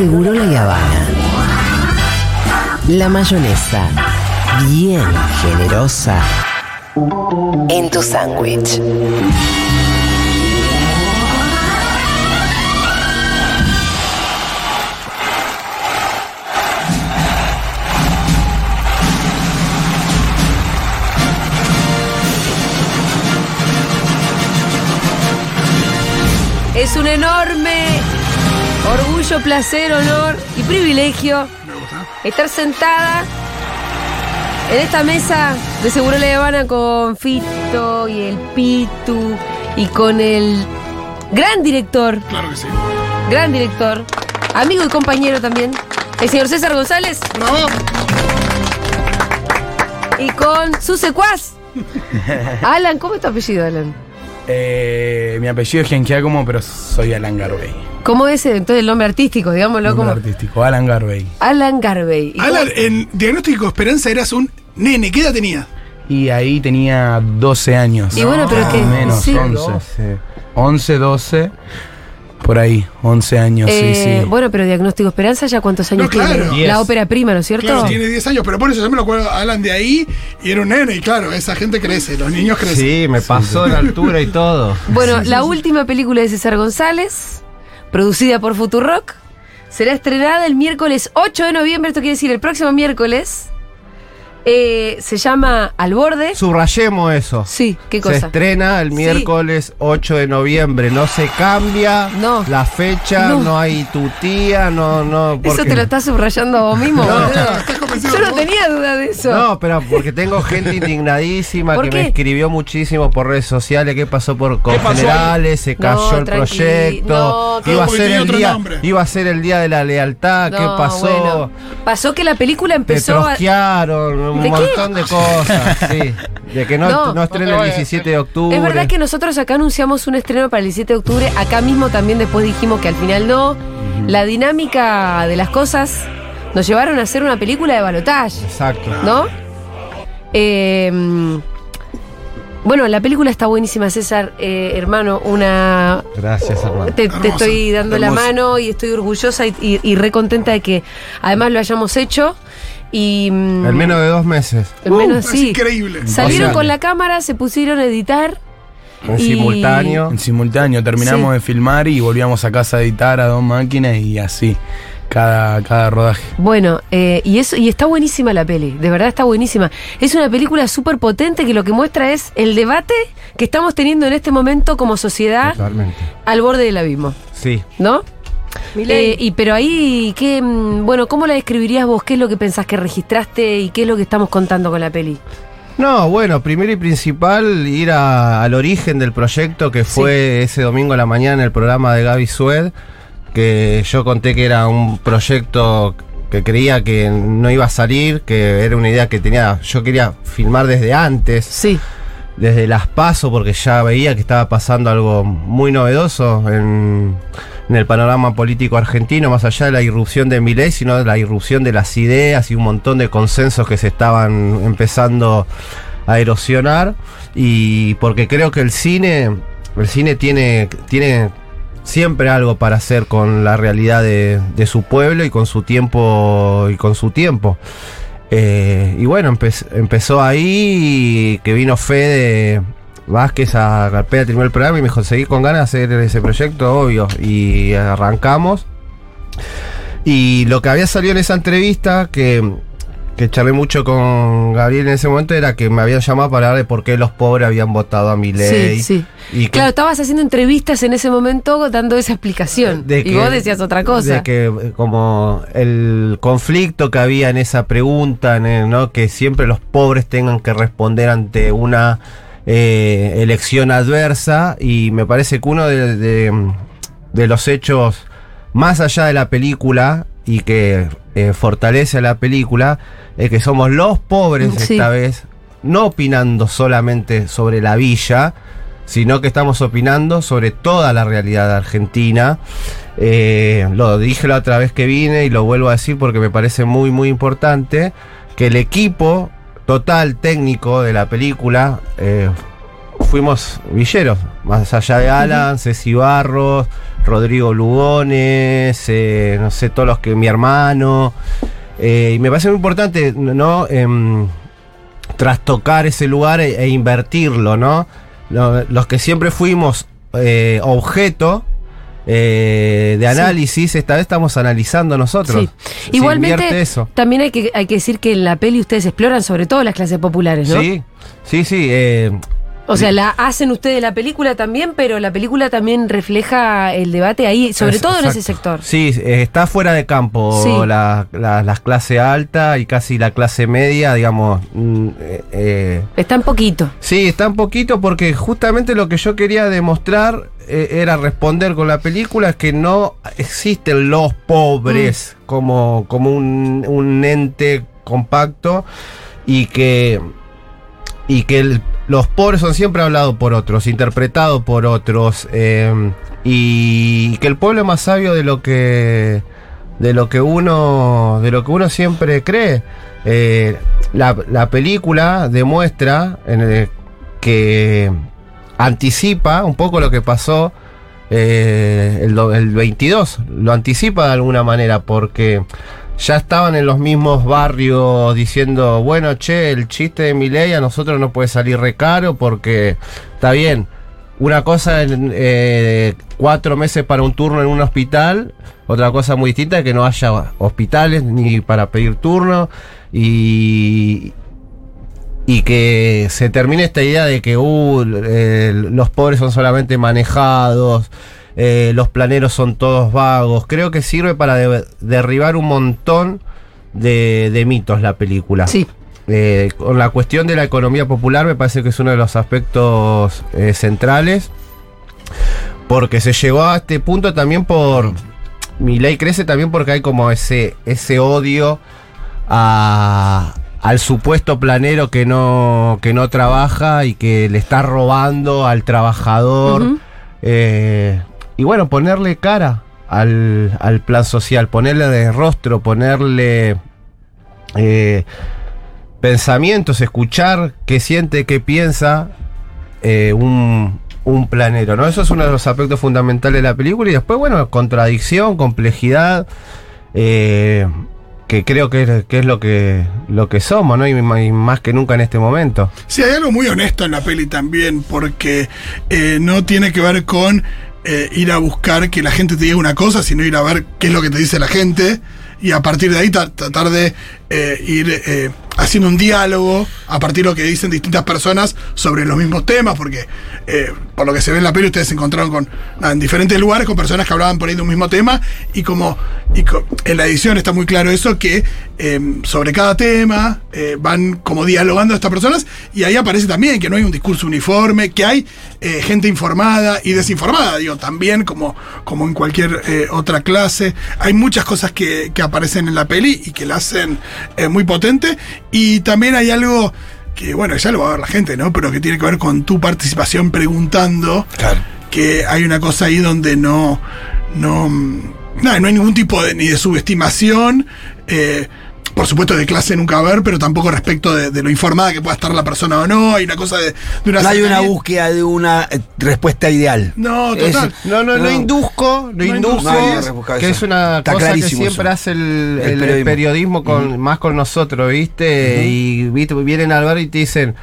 Seguro la Habana. La mayonesa, bien generosa, en tu sándwich. Es un enorme orgullo, placer, honor y privilegio estar sentada en esta mesa de Seguro La Habana con Fito y el Pitu y con el gran director, Claro que sí. gran director, amigo y compañero también, el señor César González ¡Bravo! y con su secuaz, Alan. ¿Cómo es tu apellido, Alan? Eh, mi apellido es Gengiacomo, pero soy Alan Garvey. ¿Cómo es entonces el nombre artístico, digámoslo Nombre como artístico, Alan Garvey. Alan Garvey? ¿Y Alan, cómo- en Diagnóstico Esperanza eras un nene. ¿Qué edad tenías? Y ahí tenía 12 años. Y bueno, pero Más que- menos, sí. 11. 11, 12. Por ahí, 11 años, Eh, sí, sí. Bueno, pero Diagnóstico Esperanza ya cuántos años No, claro. tiene? La ópera prima, ¿no es cierto? Claro, tiene 10 años, pero por eso yo me lo acuerdo Alan de ahí y era un nene. Y claro, esa gente crece, los niños crecen. Sí, me pasó en altura y todo. Bueno, la última película de César González, producida por Futurock, será estrenada el miércoles 8 de noviembre, esto quiere decir el próximo miércoles. Eh, se llama Al Borde. Subrayemos eso. Sí, ¿qué Se cosa? estrena el Sí. miércoles 8 de noviembre. No se cambia No. la fecha, No. no, hay tutía, no, no. ¿Eso te lo estás subrayando vos mismo? Yo no tenía duda de eso. No, pero porque tengo gente indignadísima ¿Por que qué? me escribió muchísimo por redes sociales qué pasó por? Confederales, se cayó No, el proyecto, no, iba a ser el día, nombre. iba a ser el día de la lealtad, ¿qué pasó? bueno. Pasó que la película empezó a... un ¿De qué? montón de cosas, sí. De que no, No. no, estrena el 17 de octubre. Es verdad que nosotros acá anunciamos un estreno para el 17 de octubre. Acá mismo también después dijimos que al final no. La dinámica de las cosas nos llevaron a hacer una película de balotaje, Exacto. ¿no? Eh, bueno, la película está buenísima, César, eh, hermano. Una. Gracias, hermano. Te, estoy dando la mano y estoy orgullosa y, y, y re contenta de que además lo hayamos hecho. Y. mm, En menos de dos meses. en menos- Es sí. increíble. Salieron con la cámara, se pusieron a editar. En Y- simultáneo. En simultáneo, terminamos Sí. de filmar y volvíamos a casa a editar a dos máquinas y así, cada, cada rodaje. Bueno, eh, y eso y está buenísima la peli, de verdad está buenísima. Es una película súper potente que lo que muestra es el debate que estamos teniendo en este momento como sociedad Totalmente. al borde del abismo, Sí. ¿no? Eh, y pero ahí, ¿qué, mm, bueno, ¿cómo la describirías vos? ¿Qué es lo que pensás que registraste y qué es lo que estamos contando con la peli? No, bueno, primero y principal, ir a- al origen del proyecto que fue ese domingo a la mañana en el programa de Gaby Sued, que yo conté que era un proyecto que creía que no iba a salir, que era una idea que tenía, yo quería filmar desde antes, Sí, desde las paso, porque ya veía que estaba pasando algo muy novedoso en, en el panorama político argentino, más allá de la irrupción de Milei, sino de la irrupción de las ideas y un montón de consensos que se estaban empezando a erosionar. Y porque creo que el cine, el cine tiene, tiene siempre algo para hacer con la realidad de, su pueblo y con su tiempo y con su tiempo. Eh, y bueno, empe- empezó ahí que vino Fede Vázquez a Carpeta, terminó el programa y me dijo, seguí con ganas de hacer ese proyecto, obvio. Y arrancamos. Y lo que había salido en esa entrevista, que, que charlé mucho con Gabriel en ese momento, era que me habían llamado para hablar de por qué los pobres habían votado a mi ley. sí, sí. Y que- Claro, estabas haciendo entrevistas en ese momento dando esa explicación. de y que- vos decías otra cosa. De que como el conflicto que había en esa pregunta, en el- ¿no? que siempre los pobres tengan que responder ante una eh, elección adversa y me parece que uno de, de- de los hechos más allá de la película y que eh, fortalece a la película es que somos los pobres Sí. esta vez, no opinando solamente sobre la villa, sino que estamos opinando sobre toda la realidad de Argentina. Eh, lo dije la otra vez que vine y lo vuelvo a decir porque me parece muy, muy importante que el equipo total técnico de la película eh, fuimos villeros, más allá de Alan, Ceci Barros, Rodrigo Lugones, eh, no sé, todos los que mi hermano. Eh, y me parece muy importante, ¿no? Em, trastocar ese lugar e, e invertirlo, ¿no? Lo- los que siempre fuimos objeto eh, de análisis, esta vez estamos analizando nosotros. Sí. Igualmente, eso. también hay que, hay que decir que en la peli ustedes exploran sobre todo las clases populares, ¿no? Sí, sí, sí. eh, O sea, la hacen ustedes la película también, pero la película también refleja el debate ahí, sobre Es- todo en ese sector. Sí, está fuera de campo Sí. la, la- la clase alta y casi la clase media, digamos. mm, eh, eh, Está en poquito. sí, está un poquito porque justamente lo que yo quería demostrar eh, era responder con la película es que no existen los pobres Mm. como, como un, un ente compacto y que y que los pobres son siempre hablados por otros, interpretados por otros, eh, y que el pueblo es más sabio de lo que de lo que uno de lo que uno siempre cree. Eh, la, la película demuestra en el- que anticipa un poco lo que pasó eh, el 22, lo anticipa de alguna manera porque ya estaban en los mismos barrios diciendo, bueno, che, el chiste de Milei a nosotros no puede salir recaro porque está bien. Una cosa en eh, cuatro meses para un turno en un hospital, otra cosa muy distinta es que no haya hospitales ni para pedir turno y, y que se termine esta idea de que uh, los pobres son solamente manejados, eh, los planeros son todos vagos. Creo que sirve para de- derribar un montón de, de mitos la película. Sí. Eh, con la cuestión de la economía popular me parece que es uno de los aspectos eh, centrales. Porque se llegó a este punto también por. Mi ley crece también porque hay como ese, ese odio a- al supuesto planero que no, que no trabaja y que le está robando al trabajador. Eh, y bueno, ponerle cara al, al plan social, ponerle de rostro, ponerle eh, pensamientos, escuchar qué siente, qué piensa eh, un, un planero, ¿no? Eso es uno de los aspectos fundamentales de la película. Y después, bueno, contradicción, complejidad. eh, que creo que es, que es lo que lo que somos, ¿no? Y, más que nunca en este momento. Sí, hay algo muy honesto en la peli también, porque no tiene que ver con eh, ir a buscar que la gente te diga una cosa, sino ir a ver qué es lo que te dice la gente y a partir de ahí tra- tratar de eh, ir eh, haciendo un diálogo a partir de lo que dicen distintas personas sobre los mismos temas, porque eh, por lo que se ve en la peli ustedes se encontraron con en diferentes lugares con personas que hablaban por ahí de un mismo tema y como y en la edición está muy claro eso que eh, sobre cada tema van como dialogando estas personas y ahí aparece también que no hay un discurso uniforme, que hay gente informada y desinformada, digo, también como, como en cualquier otra clase. Hay muchas cosas que, que aparecen en la peli y que la hacen eh, muy potente y también hay algo que, bueno, ya lo va a ver la gente, ¿no? Pero que tiene que ver con tu participación preguntando Claro. que hay una cosa ahí donde no no mm, nada, no hay ningún tipo de ni de subestimación eh, por supuesto de clase nunca va a haber pero tampoco respecto de, de lo informada que pueda estar la persona o no hay una cosa de, de una No hay una búsqueda de una eh, respuesta ideal. no Es- total No, no, no, No. induzco, lo No induzco, que eso. es una Está cosa que siempre eso. hace el, El el- el periodismo. periodismo, con, más con nosotros, ¿viste? Y ¿viste? vienen al bar y te dicen,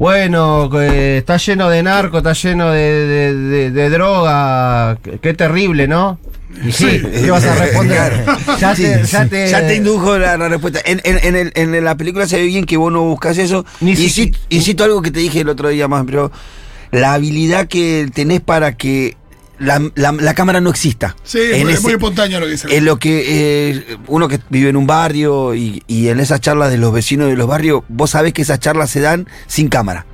bueno, que está lleno de narco, está lleno de, de- de- de droga, qué, terrible, ¿no? Y sí. ¿qué vas a responder? ya, Sí, te, ya te- Ya te indujo la, la respuesta. En, en- en el- en la película se ve bien que vos no buscas eso. Ni Insisto algo que te dije el otro día más, pero la habilidad que tenés para que la, la- la cámara no exista. sí es, En muy, es ese- muy espontáneo lo que dice En lo que eh, uno que vive en un barrio y, y en esas charlas de los vecinos de los barrios, vos sabés que esas charlas se dan sin cámara.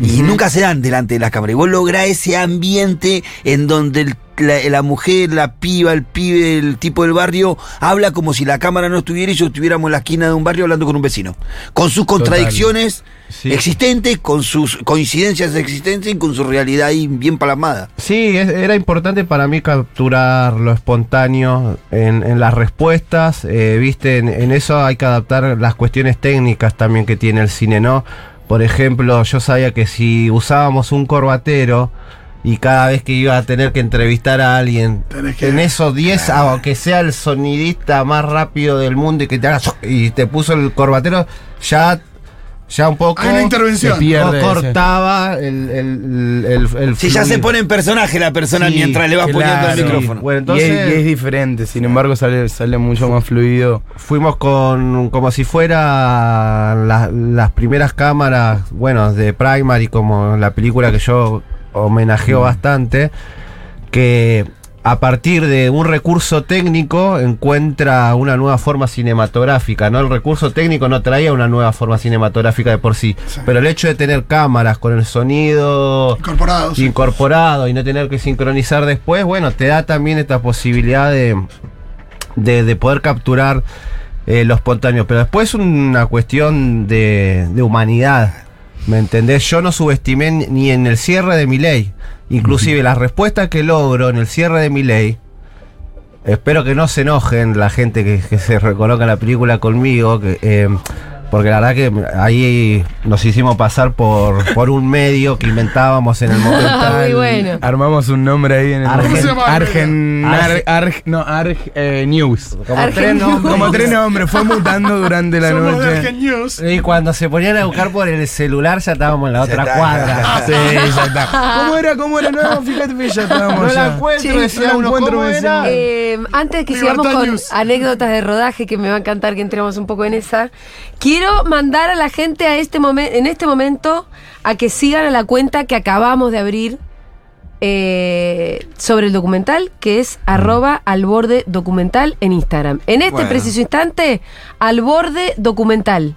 Y nunca se dan delante de la cámara. Y vos lográs ese ambiente en donde el- la, la mujer, la piba, el pibe, el tipo del barrio habla como si la cámara no estuviera y yo estuviéramos en la esquina de un barrio hablando con un vecino. Con sus contradicciones Sí. existentes, con sus coincidencias existentes y con su realidad ahí bien plasmada. Sí, es- era importante para mí capturar lo espontáneo en, en las respuestas. eh, Viste, en, en eso hay que adaptar las cuestiones técnicas también que tiene el cine, ¿no? Por ejemplo, yo sabía que si usábamos un corbatero y cada vez que iba a tener que entrevistar a alguien, que- en esos 10, aunque sea el sonidista más rápido del mundo y que te haga y te puso el corbatero, ya, ya un poco Hay una intervención. Se pierde. no cortaba el, el, el, el Si ya se pone en personaje la persona Sí, mientras le vas poniendo el micrófono. Bueno, y, entonces es, y es diferente, sin embargo sale, sale mucho más fluido. fuimos con como si fuera la- las primeras cámaras, bueno, de Primary, como la película que yo homenajeo Mm. bastante, que a partir de un recurso técnico encuentra una nueva forma cinematográfica, ¿no? El recurso técnico no traía una nueva forma cinematográfica de por sí, Sí. pero el hecho de tener cámaras con el sonido incorporado y no tener que sincronizar después, bueno, te da también esta posibilidad de, de, de poder capturar eh, lo espontáneo. Pero después es una cuestión de, de humanidad. ¿Me entendés? Yo no subestimé ni- en el cierre de mi ley. Inclusive la respuesta que logro en el cierre de mi ley. Espero que no se enojen la gente que, que se recoloca la película conmigo, que, eh, porque la verdad que ahí nos hicimos pasar por, por un medio que inventábamos en el momento. Ah, muy bueno. Armamos un nombre ahí en el Argen- ¿Cómo se llama? Argen, Arge- Arg- Arg- no, Arg eh, News. Como Argen- tres nombres. Como tres nombres, fue mutando durante la Somos de noche. Argen News. Y cuando se ponían a buscar por el celular ya estábamos en la otra está. cuadra. Sí, ya está. ¿Cómo era? ¿Cómo era? No, fíjate que ya estábamos No la ya. encuentro, Sí, decía no la uno, encuentro. Eh, antes de que Libertad sigamos con News. anécdotas de rodaje, que me va a encantar que entremos un poco en esa, quiero mandar a la gente a este momen- en este momento a que sigan a la cuenta que acabamos de abrir eh, sobre el documental, que es arroba al borde documental en Instagram. En este Bueno. preciso instante, al borde documental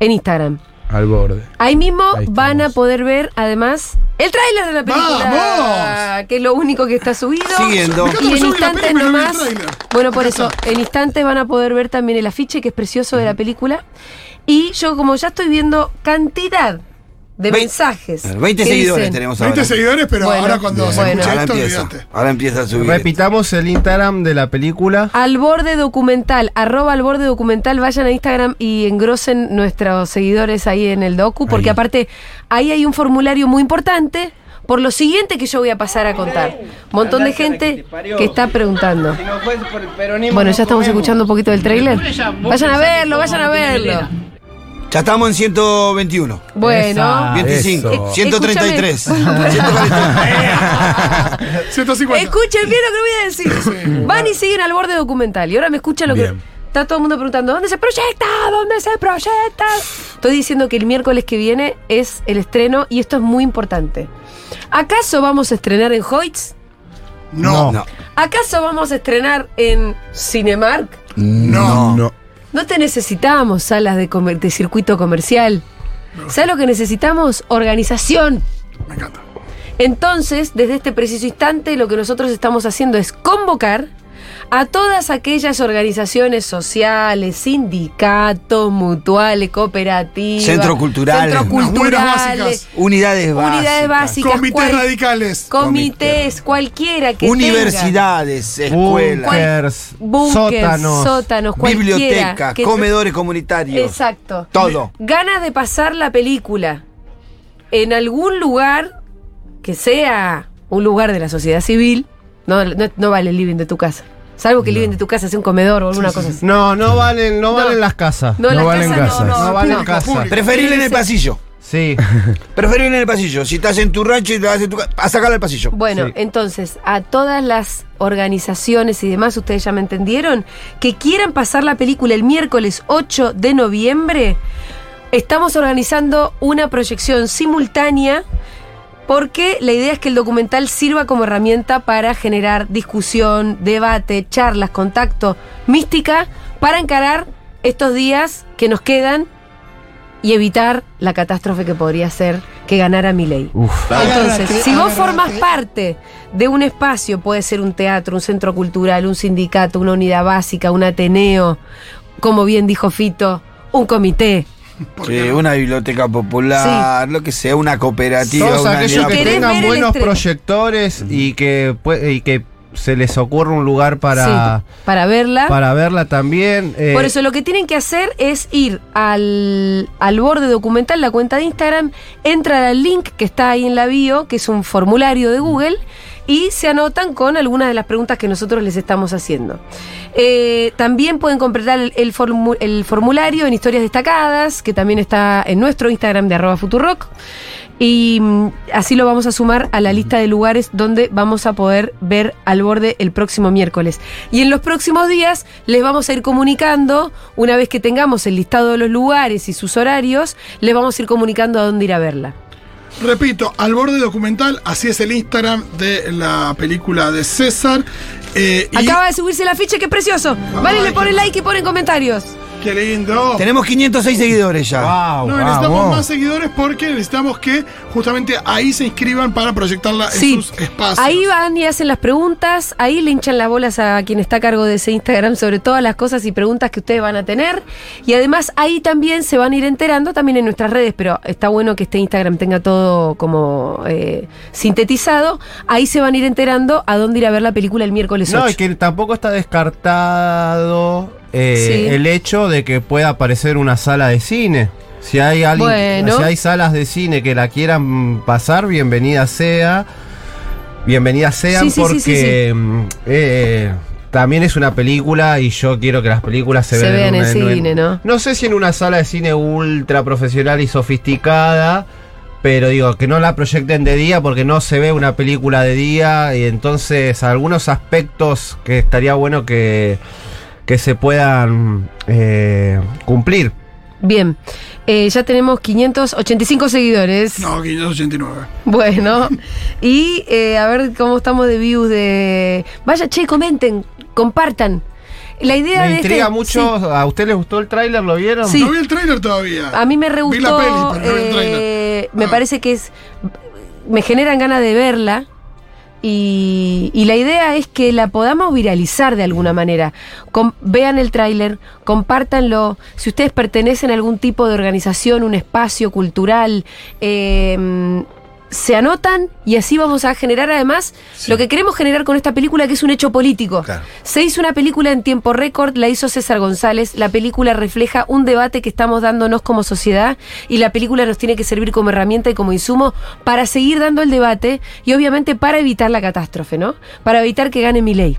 en Instagram. Al borde. Ahí mismo Ahí van a poder ver además el tráiler de la película, ¡Vamos! que es lo único que está subido. Siguiendo. Y en instantes nomás. Bueno, por eso, en instantes van a poder ver también el afiche, que es precioso de la película. Y yo, como ya estoy viendo cantidad de mensajes. 20 que seguidores dicen, tenemos 20 ahora. seguidores, pero Bueno, ahora cuando se bueno. escuche Ahora esto, empieza. Ahora empieza a subir. Repitamos el Instagram de la película. Al borde documental, arroba al borde documental, vayan a Instagram y engrosen nuestros seguidores ahí en el docu, porque Ahí. aparte ahí hay un formulario muy importante por lo siguiente que yo voy a pasar a contar. Montón de gente que está preguntando. Bueno, ya estamos escuchando un poquito del tráiler. Vayan a verlo, vayan a verlo. Ya estamos en 121. Bueno. Esa. 25. eso. 133. Escúchame. 150. Escuchen bien lo que voy a decir. Van y siguen al borde documental. Y ahora me escucha lo Bien. que. Está todo el mundo preguntando, ¿dónde se proyecta? ¿Dónde se proyecta? Estoy diciendo que el miércoles que viene es el estreno y esto es muy importante. ¿Acaso vamos a estrenar en Hoyts? No. No. ¿Acaso vamos a estrenar en Cinemark? No. No. No te necesitamos salas de, comer- de circuito comercial. ¿Sabes lo que necesitamos? Organización. Me encanta. Entonces, desde este preciso instante, lo que nosotros estamos haciendo es convocar a todas aquellas organizaciones sociales, sindicatos, mutuales, cooperativas, Centros culturales. centros culturales. Unidades básicas. unidades básicas, Comités cual- radicales. comités, cualquiera que Universidades, escuelas, Bunkers, sótanos. sótanos, bibliotecas, que- comedores comunitarios. Exacto. Todo. Ganas de pasar la película en algún lugar que sea un lugar de la sociedad civil. No, no, no vale el living de tu casa. Salvo que el living de tu casa sea un comedor o alguna cosa así. No, no valen, no, No. valen las casas. No, No las valen casas casas. no, no, No valen no. casas. Preferible en el pasillo. Sí. Preferible en el pasillo. Si estás en tu rancho y te vas en tu casa, a sacarlo al pasillo. Bueno, Sí. entonces, a todas las organizaciones y demás, ustedes ya me entendieron, que quieran pasar la película el miércoles 8 de noviembre, estamos organizando una proyección simultánea porque la idea es que el documental sirva como herramienta para generar discusión, debate, charlas, contacto, mística, para encarar estos días que nos quedan y evitar la catástrofe que podría ser que ganara mi ley. Entonces, si vos formas parte de un espacio, puede ser un teatro, un centro cultural, un sindicato, una unidad básica, un ateneo, como bien dijo Fito, un comité. Sí, una biblioteca popular, lo que sea, una cooperativa. Todos una aquellos que ¿Querés ver tengan buenos proyectores y que, y que se les ocurre un lugar para, Sí, para verla. para verla también. eh, Por eso lo que tienen que hacer es ir al, al borde documental, la cuenta de Instagram, entran al link que está ahí en la bio, que es un formulario de Google, y se anotan con algunas de las preguntas que nosotros les estamos haciendo. Eh, también pueden completar el, el formu- el formulario en historias destacadas, que también está en nuestro Instagram de arroba Futurock. Y mm, así lo vamos a sumar a la lista de lugares donde vamos a poder ver al borde el próximo miércoles. Y en los próximos días les vamos a ir comunicando, una vez que tengamos el listado de los lugares y sus horarios, les vamos a ir comunicando a dónde ir a verla. Repito, al borde documental, así es el Instagram de la película de César. Eh, y Acaba de subirse el afiche, qué precioso. Vale, le ponen like y ponen comentarios. Qué lindo. Tenemos 506 seguidores ya. Wow, No, necesitamos más seguidores porque necesitamos que justamente ahí se inscriban para proyectarla en sus espacios. ahí van y hacen las preguntas, ahí le hinchan las bolas a quien está a cargo de ese Instagram sobre todas las cosas y preguntas que ustedes van a tener. Y además ahí también se van a ir enterando, también en nuestras redes, pero está bueno que este Instagram tenga todo como eh, sintetizado. Ahí se van a ir enterando a dónde ir a ver la película el miércoles 8. No, y que tampoco está descartado eh, Sí. el hecho de que pueda aparecer una sala de cine. Si hay alguien, Bueno. si hay salas de cine que la quieran pasar, bienvenida sea. Bienvenida sean Sí, porque sí, mm, eh, también es una película y yo quiero que las películas se, Se vean en una- cine, ¿no? No sé si en una sala de cine ultra profesional y sofisticada, pero digo, que no la proyecten de día porque no se ve una película de día y entonces algunos aspectos que estaría bueno que, que se puedan eh, cumplir. Bien, eh, ya tenemos 585 seguidores. No, 589. Bueno, y eh, a ver cómo estamos de views de... Vaya, che, comenten, compartan. La idea Me de intriga este- mucho, sí, ¿a usted les gustó el tráiler? ¿Lo vieron? Sí. No vi el tráiler todavía. a mí me re Vi la gustó, peli, pero no vi el tráiler. eh, me Ah. parece que es... Me generan ganas de verla. Y, y la idea es que la podamos viralizar de alguna manera. Com- vean el tráiler, compártanlo. Si ustedes pertenecen a algún tipo de organización, un espacio cultural, eh, se anotan y así vamos a generar además lo que queremos generar con esta película, que es un hecho político. Claro. Se hizo una película en tiempo récord, la hizo César González. La película refleja un debate que estamos dándonos como sociedad y la película nos tiene que servir como herramienta y como insumo para seguir dando el debate y obviamente para evitar la catástrofe, ¿no? Para evitar que gane Milei.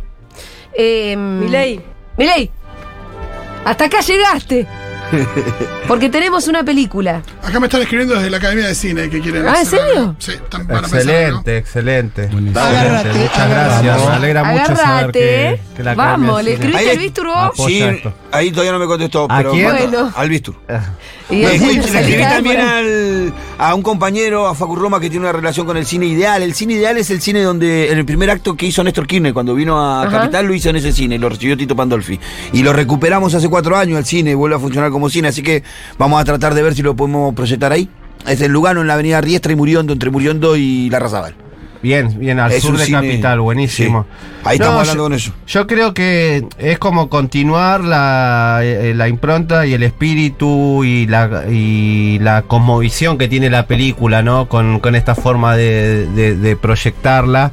Eh, Milei. Milei. Hasta acá llegaste. Porque tenemos una película. Acá me están escribiendo desde la Academia de Cine que quieren Ah, ¿en serio? algo. Sí, están para pensar. Excelente, excelente. Buenísimo. Excelente, Muchas gracias. Me alegra mucho saber que, que la Academia Vamos, de ¿le Cine- escribiste Ahí- al Ah, vos? Sí, esto. ahí todavía no me contestó. ¿A pero quién? Bueno. Al Bistur. Y Le, él- le escribí también al- a un compañero, a Facu Roma, que tiene una relación con el cine ideal. El cine ideal es el cine donde, en el primer acto que hizo Néstor Kirchner, cuando vino a Ajá. Capital, lo hizo en ese cine, lo recibió Tito Pandolfi. Y lo recuperamos hace cuatro años, el cine vuelve a funcionar como cine, así que vamos a tratar de ver si lo podemos proyectar ahí. Es el Lugano en la avenida Riestra y Muriondo, entre Muriondo y La Razabal. Bien, bien, al Es sur de cine- Capital, buenísimo. Sí. Ahí estamos hablando yo, con eso. Yo creo que es como continuar la, eh, la impronta y el espíritu y la, y la cosmovisión que tiene la película, ¿no? Con, con esta forma de, de- de proyectarla,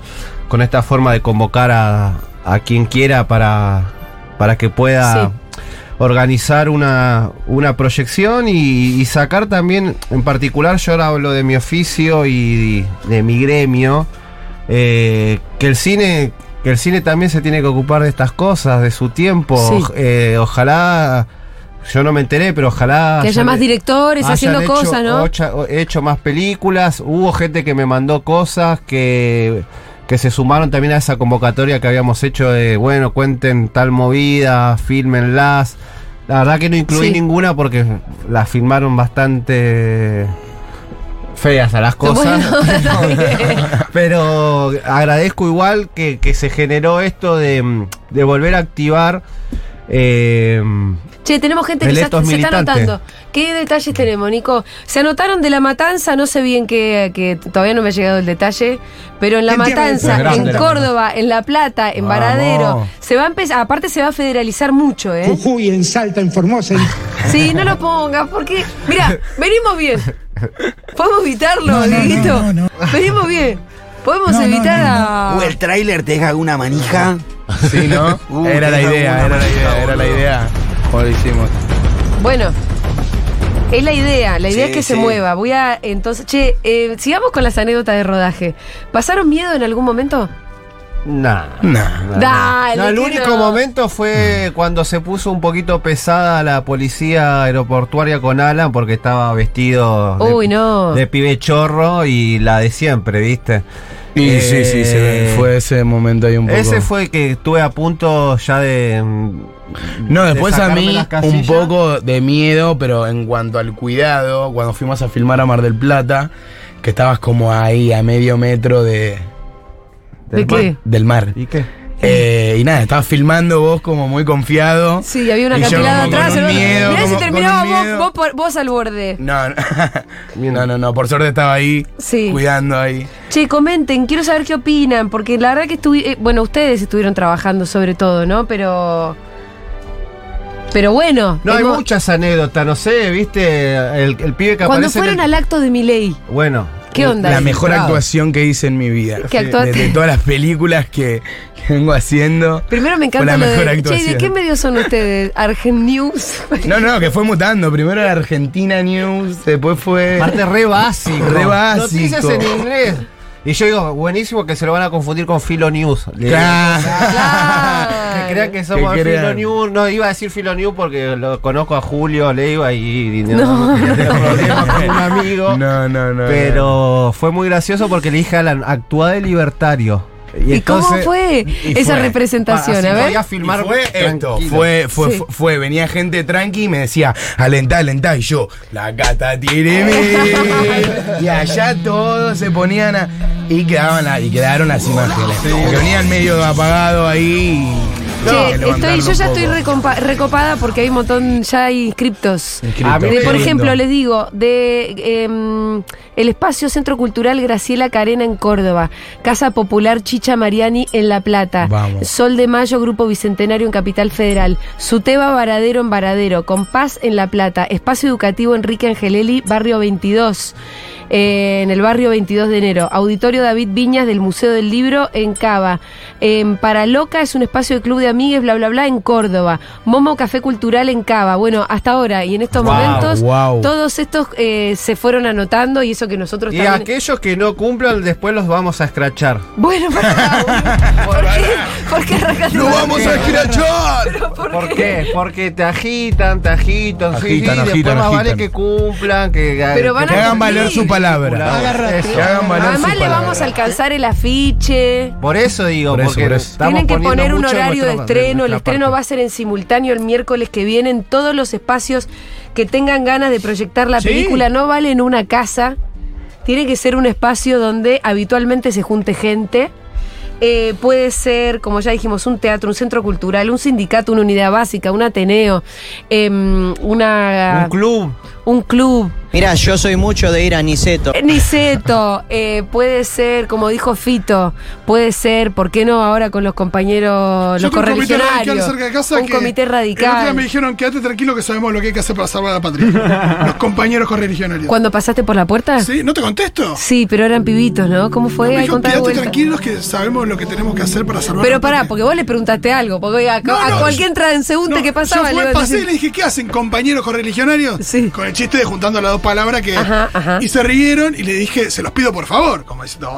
con esta forma de convocar a, a quien quiera para, para que pueda Sí. Organizar una, una proyección y, y sacar también, en particular yo ahora hablo de mi oficio y de mi gremio, eh, que el cine que el cine también se tiene que ocupar de estas cosas, de su tiempo. Sí. Eh, ojalá, yo no me enteré, pero ojalá... Que haya más directores haciendo hecho cosas, ¿no? ocha- o- hecho más películas. Hubo gente que me mandó cosas que, que se sumaron también a esa convocatoria que habíamos hecho de, bueno, cuenten tal movida, filmenlas. La verdad que no incluí Sí. ninguna porque las filmaron bastante feas a las cosas. Bueno, Pero agradezco igual que, que se generó esto de, de volver a activar. Eh, Che, tenemos gente que ya se está anotando. ¿Qué detalles tenemos, Nico? Se anotaron de la matanza, no sé bien qué, que todavía no me ha llegado el detalle, pero en la ¿Quién tiene matanza, en la Córdoba, en La Plata, en Vamos. Varadero, se va a empezar, aparte se va a federalizar mucho, ¿eh? Jujuy, en Salta, en Formosa. en- Sí, no lo pongas, porque, mira, venimos bien. Podemos evitarlo, No, no, Dieguito. no, no, Venimos bien. Podemos No, no, evitar no, a. O el tráiler te deja una manija. Sí, ¿no? Uh, era la idea, era la idea, era la idea. Como lo hicimos. Bueno. Es la idea, la idea Sí, es que se mueva. Voy a, entonces, che, eh, sigamos con las anécdotas de rodaje. ¿Pasaron miedo en algún momento? Nah. Nah. Dale, No, el único no. momento fue cuando se puso un poquito pesada la policía aeroportuaria con Alan porque estaba vestido de, Uy, no. de pibe chorro y la de siempre, ¿viste? Y Eh, sí, sí, se ve. fue ese momento ahí un poco. Ese fue que estuve a punto ya de. No, de después a mí un poco de miedo, pero en cuanto al cuidado, cuando fuimos a filmar a Mar del Plata, que estabas como ahí a medio metro de, ¿De qué? del mar. ¿Y qué? Eh, y nada, estabas filmando vos como muy confiado. Sí, había una como atrás. con un miedo, Mirá si terminaba vos, vos, por- vos al borde. No, no, no, no, no, por suerte estaba ahí, Sí. cuidando ahí. Che, comenten, quiero saber qué opinan, porque la verdad que estuvi, eh, bueno, ustedes estuvieron trabajando sobre todo, ¿no? Pero. Pero bueno. No, hay muchas anécdotas, no sé, ¿viste? El, el pibe que Cuando aparece. en fueron el- al acto de Miley, Bueno. ¿Qué onda? La mejor Claro. actuación que hice en mi vida. ¿Qué De-? De, todas las películas que, que vengo haciendo. Primero me Fue encanta la lo mejor de. Che, ¿y ¿de qué medios son ustedes? Argent News. No, no, que fue mutando. Primero era Argentina News, después fue. Parte re básico. Re básico. Noticias en inglés. Y yo digo, buenísimo que se lo van a confundir con Filo News. Le- Claro. Claro. Que crean que somos Que Filo. News. No, iba a decir Filo News porque lo conozco a Julio Leiva y, y No, no, tengo problemas con un amigo. No, no, no. Pero fue muy gracioso porque le dije a Alan, actúa de libertario. ¿Y cómo entonces- fue y esa fue. representación? Así A ver. Y fue esto, fue, fue, Sí. fue, fue, venía gente tranqui y me decía, alentá, alentá, y yo, la cata tiene y allá todos se ponían a, y quedaban y quedaron las imágenes. Que venían medio apagados ahí. Che, no, estoy, yo ya estoy recompa- recopada porque hay un montón ya hay mí, De, por ejemplo, les digo, de em, el espacio Centro Cultural Graciela Carena en Córdoba, Casa Popular Chicha Mariani en La Plata, Vamos. Sol de Mayo Grupo Bicentenario en Capital Federal, Suteba Varadero en Varadero, Compás en La Plata, Espacio Educativo Enrique Angelelli, Barrio 22. Eh, en el barrio 22 de enero. Auditorio David Viñas del Museo del Libro en Cava. En Paraloca es un espacio de club de amigues, bla, bla, bla, en Córdoba. Momo Café Cultural en Cava. Bueno, hasta ahora y en estos Wow, momentos, wow. todos estos eh, se fueron anotando y eso que nosotros Y también. aquellos que no cumplan, después los vamos a escrachar. Bueno, ¿por qué? ¿Por qué arrancaste ¡Lo con- vamos a escrachar! ¿Por qué? Porque te agitan, te agitan, sí, Agitan, sí, después agitan, más vale agitan. que cumplan, que, Pero van Que a hagan cumplir. valer su palabra. Eso. Que hagan valer Además su le palabra. vamos a alcanzar el afiche. Por eso digo, Por eso, porque por eso. estamos Tienen que poniendo poner un mucho horario de nuestra- estreno. El nuestra estreno parte. va a ser en simultáneo el miércoles que viene en todos los espacios que tengan ganas de proyectar la Sí. película. No vale en una casa. Tiene que ser un espacio donde habitualmente se junte gente. Eh, puede ser, como ya dijimos, un teatro, un centro cultural, un sindicato, una unidad básica, un ateneo, em, una, Un club. un club. Mira, yo soy mucho de ir a Niceto. Eh, Niceto, eh, puede ser, como dijo Fito, puede ser, ¿por qué no ahora con los compañeros, Yo los tengo un comité radical correligionarios? cerca de casa un que comité El otro día radical. me dijeron, quédate tranquilo que sabemos lo que hay que hacer para salvar a la patria. Los compañeros correligionarios. ¿Cuando pasaste por la puerta? ¿Sí? ¿No te contesto? Sí, pero eran pibitos, ¿no? ¿Cómo fue? Me dijo, de quédate vuelta. tranquilos que sabemos lo que tenemos que hacer para salvar a Pero la pará, patria". porque vos le preguntaste algo, porque a, No, a no, cualquier transeúnte No, que pasaba Yo le fue, a pasé y le dije, ¿qué hacen compañeros correligionarios? Sí. Con el chiste de juntando las dos palabras que. Ajá, ajá. Y se rieron y le dije, se los pido por favor. Como diciendo.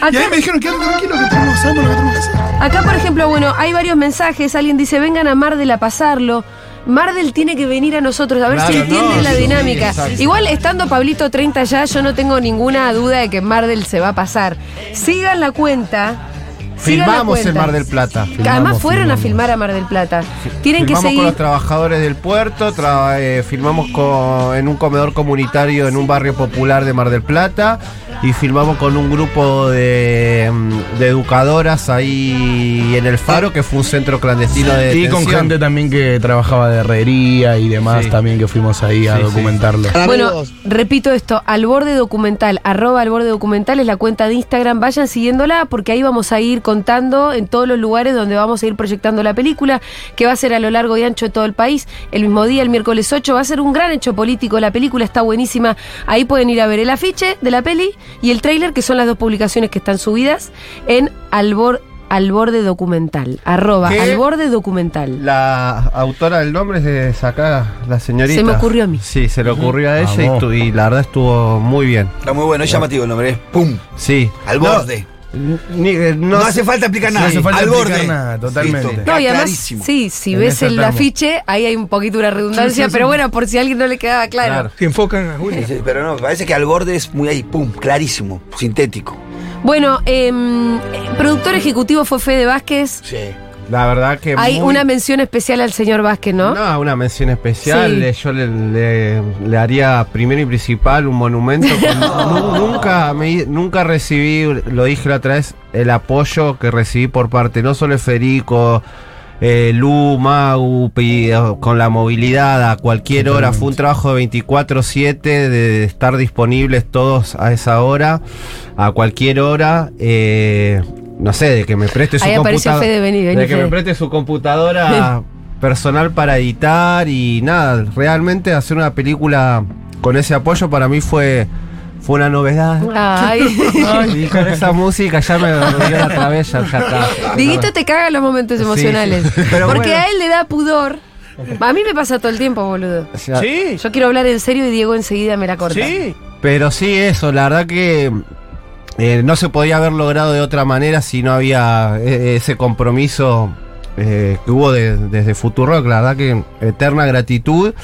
Y Acá- ahí me dijeron, quédate tranquilo que tenemos, sabemos lo que tenemos que hacer. Acá, por ejemplo, bueno, hay varios mensajes. Alguien dice, vengan a Mardel a pasarlo. Mardel tiene que venir a nosotros, a ver Claro, si entienden no, la sí, dinámica. Igual, estando Pablito 30 ya, yo no tengo ninguna duda de que Mardel se va a pasar. Sigan la cuenta. Filmamos el Mar del Plata. Además Filmamos, fueron a filmar a Mar del Plata. Tienen que filmamos seguir. con los trabajadores del puerto, tra- eh, filmamos con- en un comedor comunitario en un barrio popular de Mar del Plata y filmamos con un grupo de, mm, de educadoras ahí en el Faro, que fue un centro clandestino de Y con gente también que trabajaba de herrería y demás, Sí. también que fuimos ahí a Sí, sí. documentarlo. Bueno, repito esto, al borde documental, arroba al borde documental es la cuenta de Instagram, vayan siguiéndola porque ahí vamos a ir contando en todos los lugares donde vamos a ir proyectando la película, que va a ser a lo largo y ancho de todo el país, el mismo día, el miércoles 8, va a ser un gran hecho político, la película está buenísima, ahí pueden ir a ver el afiche de la peli y el tráiler, que son las dos publicaciones que están subidas en Albor, Alborde Documental. Arroba ¿Qué? Alborde Documental. La autora del nombre es de acá, la señorita. Se me ocurrió a mí. Sí, se le ocurrió a ella y, Vamos. tu- y la verdad estuvo muy bien. Está muy bueno, es llamativo el nombre. ¡Pum! Sí. Al No, borde. Ni- eh, No, no hace falta explicar nada. no hace falta al explicar borde. nada, totalmente. Listo, No, y además, clarísimo. sí, si En ves el afiche, ahí hay un poquito una redundancia, pero bueno, por si a alguien no le quedaba claro. Claro. Se enfocan a Julio. Sí, sí, Pero no, parece que al borde es muy ahí, pum, clarísimo, sintético. Bueno, em, eh, productor ejecutivo fue Fede Vázquez. Sí. La verdad que. Hay muy- una mención especial al señor Vázquez, ¿no? No, una mención especial. Sí. le- Yo le, le- le haría primero y principal un monumento. nu- nunca, me- nunca recibí, lo dije la otra vez, el apoyo que recibí por parte no solo de Federico, eh, Lu, Mau, eh, con la movilidad a cualquier hora. Fue un trabajo de 24-7, de estar disponibles todos a esa hora, a cualquier hora. eh, no sé, de que me preste su computadora. De que Fede. me preste su computadora personal para editar y nada, realmente hacer una película con ese apoyo para mí fue, fue una novedad. Ay. Y con esa música ya me dio la cabeza, ya está. Diguito te caga en los momentos Sí, emocionales. sí. Pero porque bueno. a él le da pudor. A mí me pasa todo el tiempo, boludo. O sea, Sí, Yo quiero hablar en serio y Diego enseguida me la corta. sí. Pero sí, eso, la verdad que eh, no se podía haber logrado de otra manera si no había eh, ese compromiso eh, que hubo de- desde Futurock. La verdad que eterna gratitud.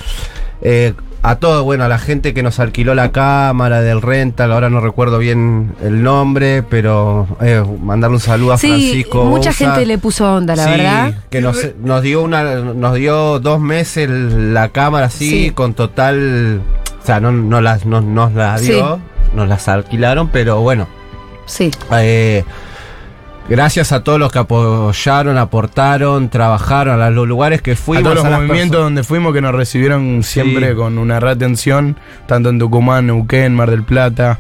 eh, a todo, bueno, a la gente que nos alquiló la cámara del rental, ahora no recuerdo bien el nombre, pero eh, mandarle un saludo a Sí, Francisco. mucha Bosa. gente le puso onda, la Sí, verdad. que nos, nos dio una nos dio dos meses la cámara así Sí. con total o sea no, no las no, nos la dio nos las alquilaron pero bueno Sí. eh, gracias a todos los que apoyaron aportaron trabajaron a los lugares que fuimos a todos los movimientos donde fuimos que nos recibieron siempre Sí. con una retención, tanto en Tucumán, Neuquén, Mar del Plata.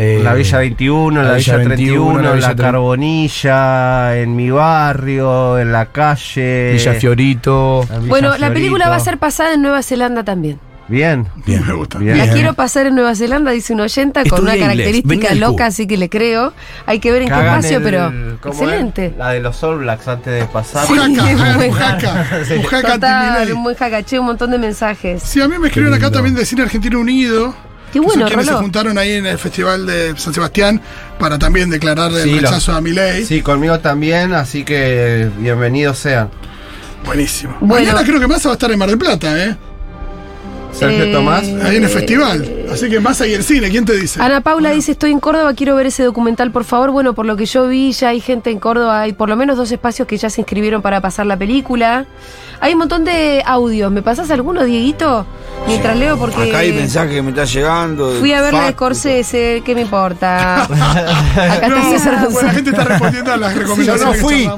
eh, la Villa 21, la, la Villa Villa 31, 21, la la, Villa tre- Carbonilla, en mi barrio, en la calle. Villa Fiorito. Villa Bueno, la película va a ser pasada en Nueva Zelanda también. Bien. Bien. Me gusta. Bien. La quiero pasar en Nueva Zelanda, dice un oyenta, con una Estudia característica loca, así que le creo. Hay que ver en Que qué espacio, el- pero ¿cómo excelente. es? La de los All Blacks antes de pasar. Sí, Mujaca. Mujaca Total, anti-Milei. un buen jacaché, un montón de mensajes. Sí, a mí me escribieron acá también de Cine Argentino Unido. Qué que bueno, son quienes se juntaron ahí en el Festival de San Sebastián para también declarar el Sí, lo- rechazo a Milei. Sí, conmigo también, así que bienvenidos sean. Buenísimo. Bueno. Mañana creo que Massa va a estar en Mar del Plata, ¿eh? Sergio Eh, Tomás. Ahí en el festival. Así que Massa y el cine, ¿quién te dice? Ana Paula dice, estoy en Córdoba, quiero ver ese documental, por favor. Bueno, por lo que yo vi, ya hay gente en Córdoba, hay por lo menos dos espacios que ya se inscribieron para pasar la película. Hay un montón de audios. ¿Me pasas alguno, Dieguito? Mientras leo, porque... Acá hay mensajes que me está llegando. Fui a ver la de. Scorsese, ¿qué me importa? Acá No, está César pues la González. gente está respondiendo a las recomendaciones Yo no fui.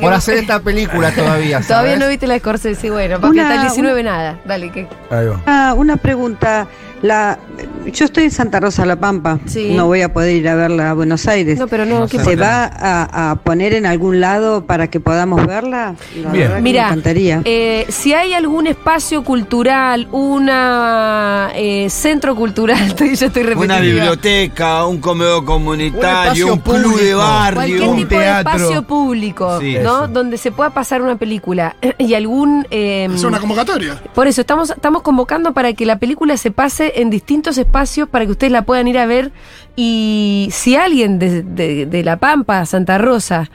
Por hacer esta película todavía. Todavía no viste la de Scorsese, bueno, porque Una- hasta el 19 nada. Dale, que Ahí va. Ah, una pregunta. La, yo estoy en Santa Rosa La Pampa. Sí. No voy a poder ir a verla a Buenos Aires. No, pero no, ¿qué ¿Se va a, a poner en algún lado para que podamos verla? La Bien. Mira, me encantaría. eh, si hay algún espacio cultural, una eh, centro cultural, estoy, yo estoy repetitiva. Una biblioteca, un comedor comunitario, Un un, espacio club de público. barrio. Cualquier un tipo teatro. de espacio público, Sí, ¿no? eso. Donde se pueda pasar una película y algún eh, Es una convocatoria. Por eso estamos estamos convocando para que la película se pase en distintos espacios para que ustedes la puedan ir a ver y si alguien de, de- de La Pampa, Santa Rosa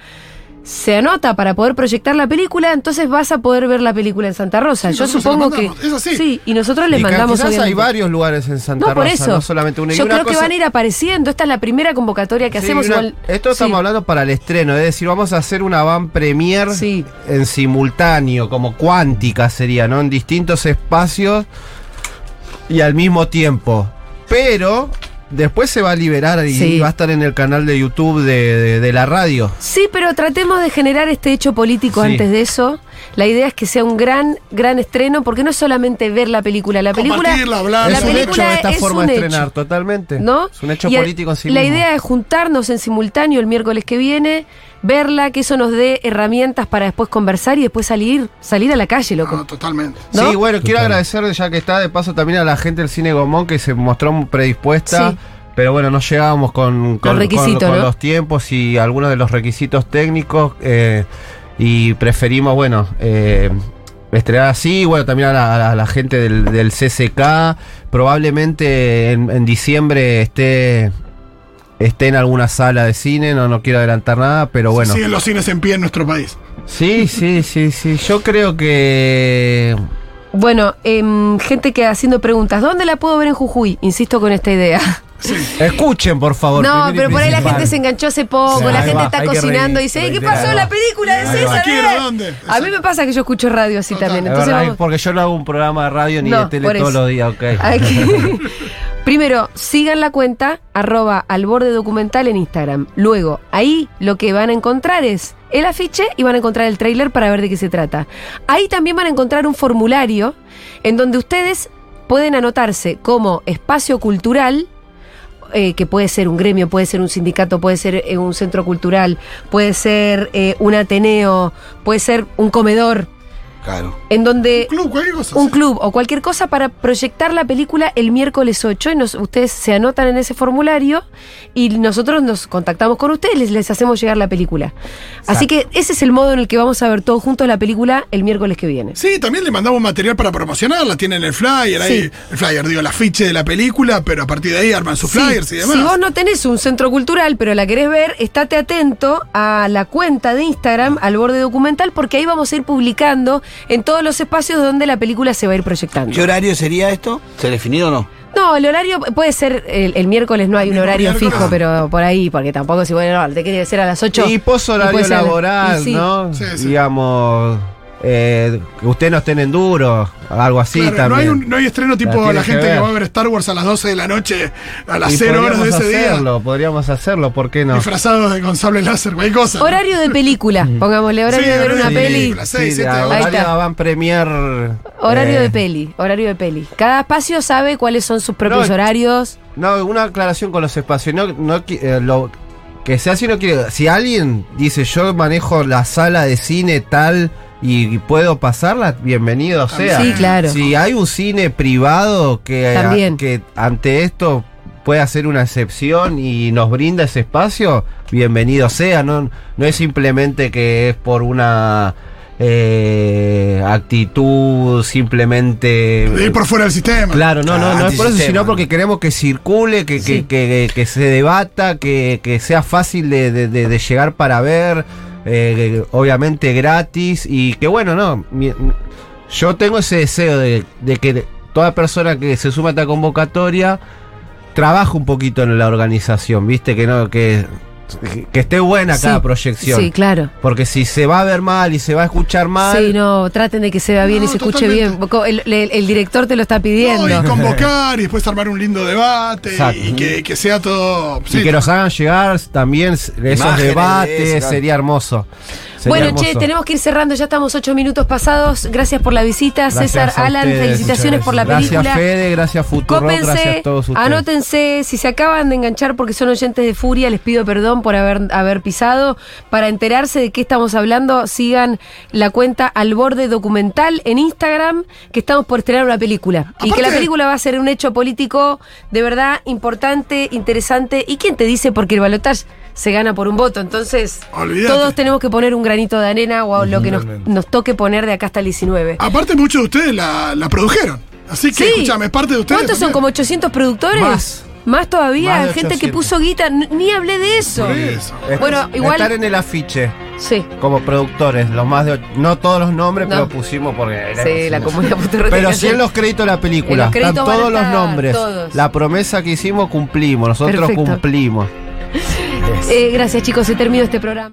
se anota para poder proyectar la película, entonces vas a poder ver la película en Santa Rosa. Sí, Yo supongo que mandamos, es así. sí y nosotros les Y mandamos quizás hay varios lugares en Santa no, por Rosa, eso. no solamente uno. Y Yo una creo que van a ir apareciendo. Esta es la primera convocatoria que Sí, hacemos. una- igual- esto estamos Sí. hablando para el estreno, es decir, vamos a hacer una van premier Sí. en simultáneo, como cuántica sería, ¿no? En distintos espacios y al mismo tiempo. Pero después se va a liberar y Sí. va a estar en el canal de YouTube de, de- de la radio. Sí, pero tratemos de generar este hecho político Sí. antes de eso. La idea es que sea un gran, gran estreno, porque no es solamente ver la película. La película, hablar. la es un película hecho esta es forma un de hecho, estrenar, totalmente. ¿no? Es un hecho Y político en sí La mismo. idea es juntarnos en simultáneo el miércoles que viene, verla, que eso nos dé herramientas para después conversar y después salir, salir a la calle, loco. No, totalmente. ¿no? Sí, bueno, quiero agradecer ya que está de paso también a la gente del Cine Gomón que se mostró predispuesta. Sí. Pero bueno, no llegábamos con, con- requisitos, con- con ¿no? los tiempos y algunos de los requisitos técnicos eh, y preferimos, bueno, eh, estrenar así, bueno, también a la, a la- a la gente del, del CCK, probablemente en, en diciembre esté, esté en alguna sala de cine, no, no quiero adelantar nada, pero bueno. Siguen los cines en pie en nuestro país. Sí, sí, sí, sí, yo creo que... Bueno, em, gente que haciendo preguntas. ¿Dónde la puedo ver en Jujuy? Insisto con esta idea. Escuchen, por favor. No, pero por ahí la gente se enganchó hace poco, Sí, la gente va, está cocinando y dice, "Ey, ¿qué pasó en la película de César? ¿quién, eh?". a dónde? A mí me pasa que yo escucho radio así también. Es Entonces verdad, vamos- porque yo no hago un programa de radio ni No, de tele todos los días, ok. Hay que- Primero, sigan la cuenta arroba al borde documental en Instagram. Luego, ahí lo que van a encontrar es el afiche y van a encontrar el tráiler para ver de qué se trata. Ahí también van a encontrar un formulario en donde ustedes pueden anotarse como espacio cultural eh, que puede ser un gremio, puede ser un sindicato, puede ser eh, un centro cultural, puede ser eh, un ateneo, puede ser un comedor, Claro. en donde Club, cualquier cosa. un sí. club o cualquier cosa para proyectar la película el miércoles 8 y nos- ustedes se anotan en ese formulario y nosotros nos contactamos con ustedes, les, les hacemos llegar la película. Así que ese es el modo en el que vamos a ver todos juntos la película el miércoles que viene. Sí, también le mandamos material para promocionarla. Tienen el flyer ahí, el flyer, digo, el afiche de la película, pero a partir de ahí arman sus Sí, flyers y demás. Si vos no tenés un centro cultural, pero la querés ver, estate atento a la cuenta de Instagram, al borde documental, porque ahí vamos a ir publicando en todos los espacios donde la película se va a ir proyectando. ¿Qué horario sería esto? ¿Se definido o no? No, el horario puede ser el, el miércoles, no hay un horario miércoles. fijo, pero por ahí, porque tampoco si bueno, no, te quiere ser a las 8. Y pos horario laboral, y sí. ¿no? Sí, sí. Digamos, eh, que ustedes no estén en duro, algo así Claro, no, hay un- no hay estreno tipo la que gente que, va a ver Star Wars a las 12 de la noche, a las Y 0 horas de ese hacerlo, día, podríamos hacerlo, ¿por qué no? disfrazados de con sable láser, cualquier cosa. Horario de película, pongámosle, horario Sí, de ver una peli. seis, Sí, siete. Ahí está. van premier. Horario eh, de peli, horario de peli. Cada espacio sabe cuáles son sus propios No, horarios. No, una aclaración con los espacios. No, eh, lo que sea así no quiere. Si alguien dice yo manejo la sala de cine tal y puedo pasarla, bienvenido sea. Sí, claro. Si hay un cine privado que, También. que ante esto puede hacer una excepción y nos brinda ese espacio, bienvenido sea. No, no es simplemente que es por una eh, actitud simplemente ir por fuera del sistema. Claro, no, no, Ah, no es por eso, sino porque queremos que circule, que, Sí. que, que- que se debata, que, que sea fácil de, de- de- de llegar para ver, eh, obviamente gratis, y que bueno, no, yo tengo ese deseo de, de que toda persona que se suma a esta convocatoria trabaje un poquito en la organización, viste, que no, que, que esté buena cada Sí, proyección. Sí, claro. Porque si se va a ver mal y se va a escuchar mal, Sí, no, traten de que se vea bien No, y se escuche totalmente. bien. El, el- el director te lo está pidiendo. No, y convocar y después armar un lindo debate Exacto. y que, que sea todo. y que nos hagan llegar también esos Imágenes de debates, eso, claro. sería hermoso. Bueno, hermoso. che, tenemos que ir cerrando, ya estamos ocho minutos pasados. Gracias por la visita, Gracias César, Alan, ustedes, felicitaciones por la película. Gracias Fede, gracias Futuro, gracias Cópense, a todos ustedes. anótense, si se acaban de enganchar porque son oyentes de Furia, les pido perdón por haber, haber pisado. Para enterarse de qué estamos hablando, sigan la cuenta Al Borde Documental en Instagram, que estamos por estrenar una película. y que la película va a ser un hecho político de verdad importante, interesante. ¿Y quién te dice? Porque el balotaje se gana por un voto. Entonces, Olvídate. todos tenemos que poner un granito de arena o lo que nos, nos toque poner de acá hasta el 19. Aparte, muchos de ustedes la, la produjeron. Así que, Sí. escúchame, es parte de ustedes. ¿Cuántos son? ¿Como 800 productores? Más. Más todavía, Más gente que 800. puso guita, ni hablé de eso. Eso. Es- Bueno, igual- Estar en el afiche Sí, como productores, los más de. No todos los nombres, No. pero pusimos porque. sí, la comunidad Pero sí en los créditos de la película. Están créditos van a todos los nombres. todos. La promesa que hicimos cumplimos. Nosotros Perfecto. cumplimos. Eh, gracias chicos, se terminó este programa.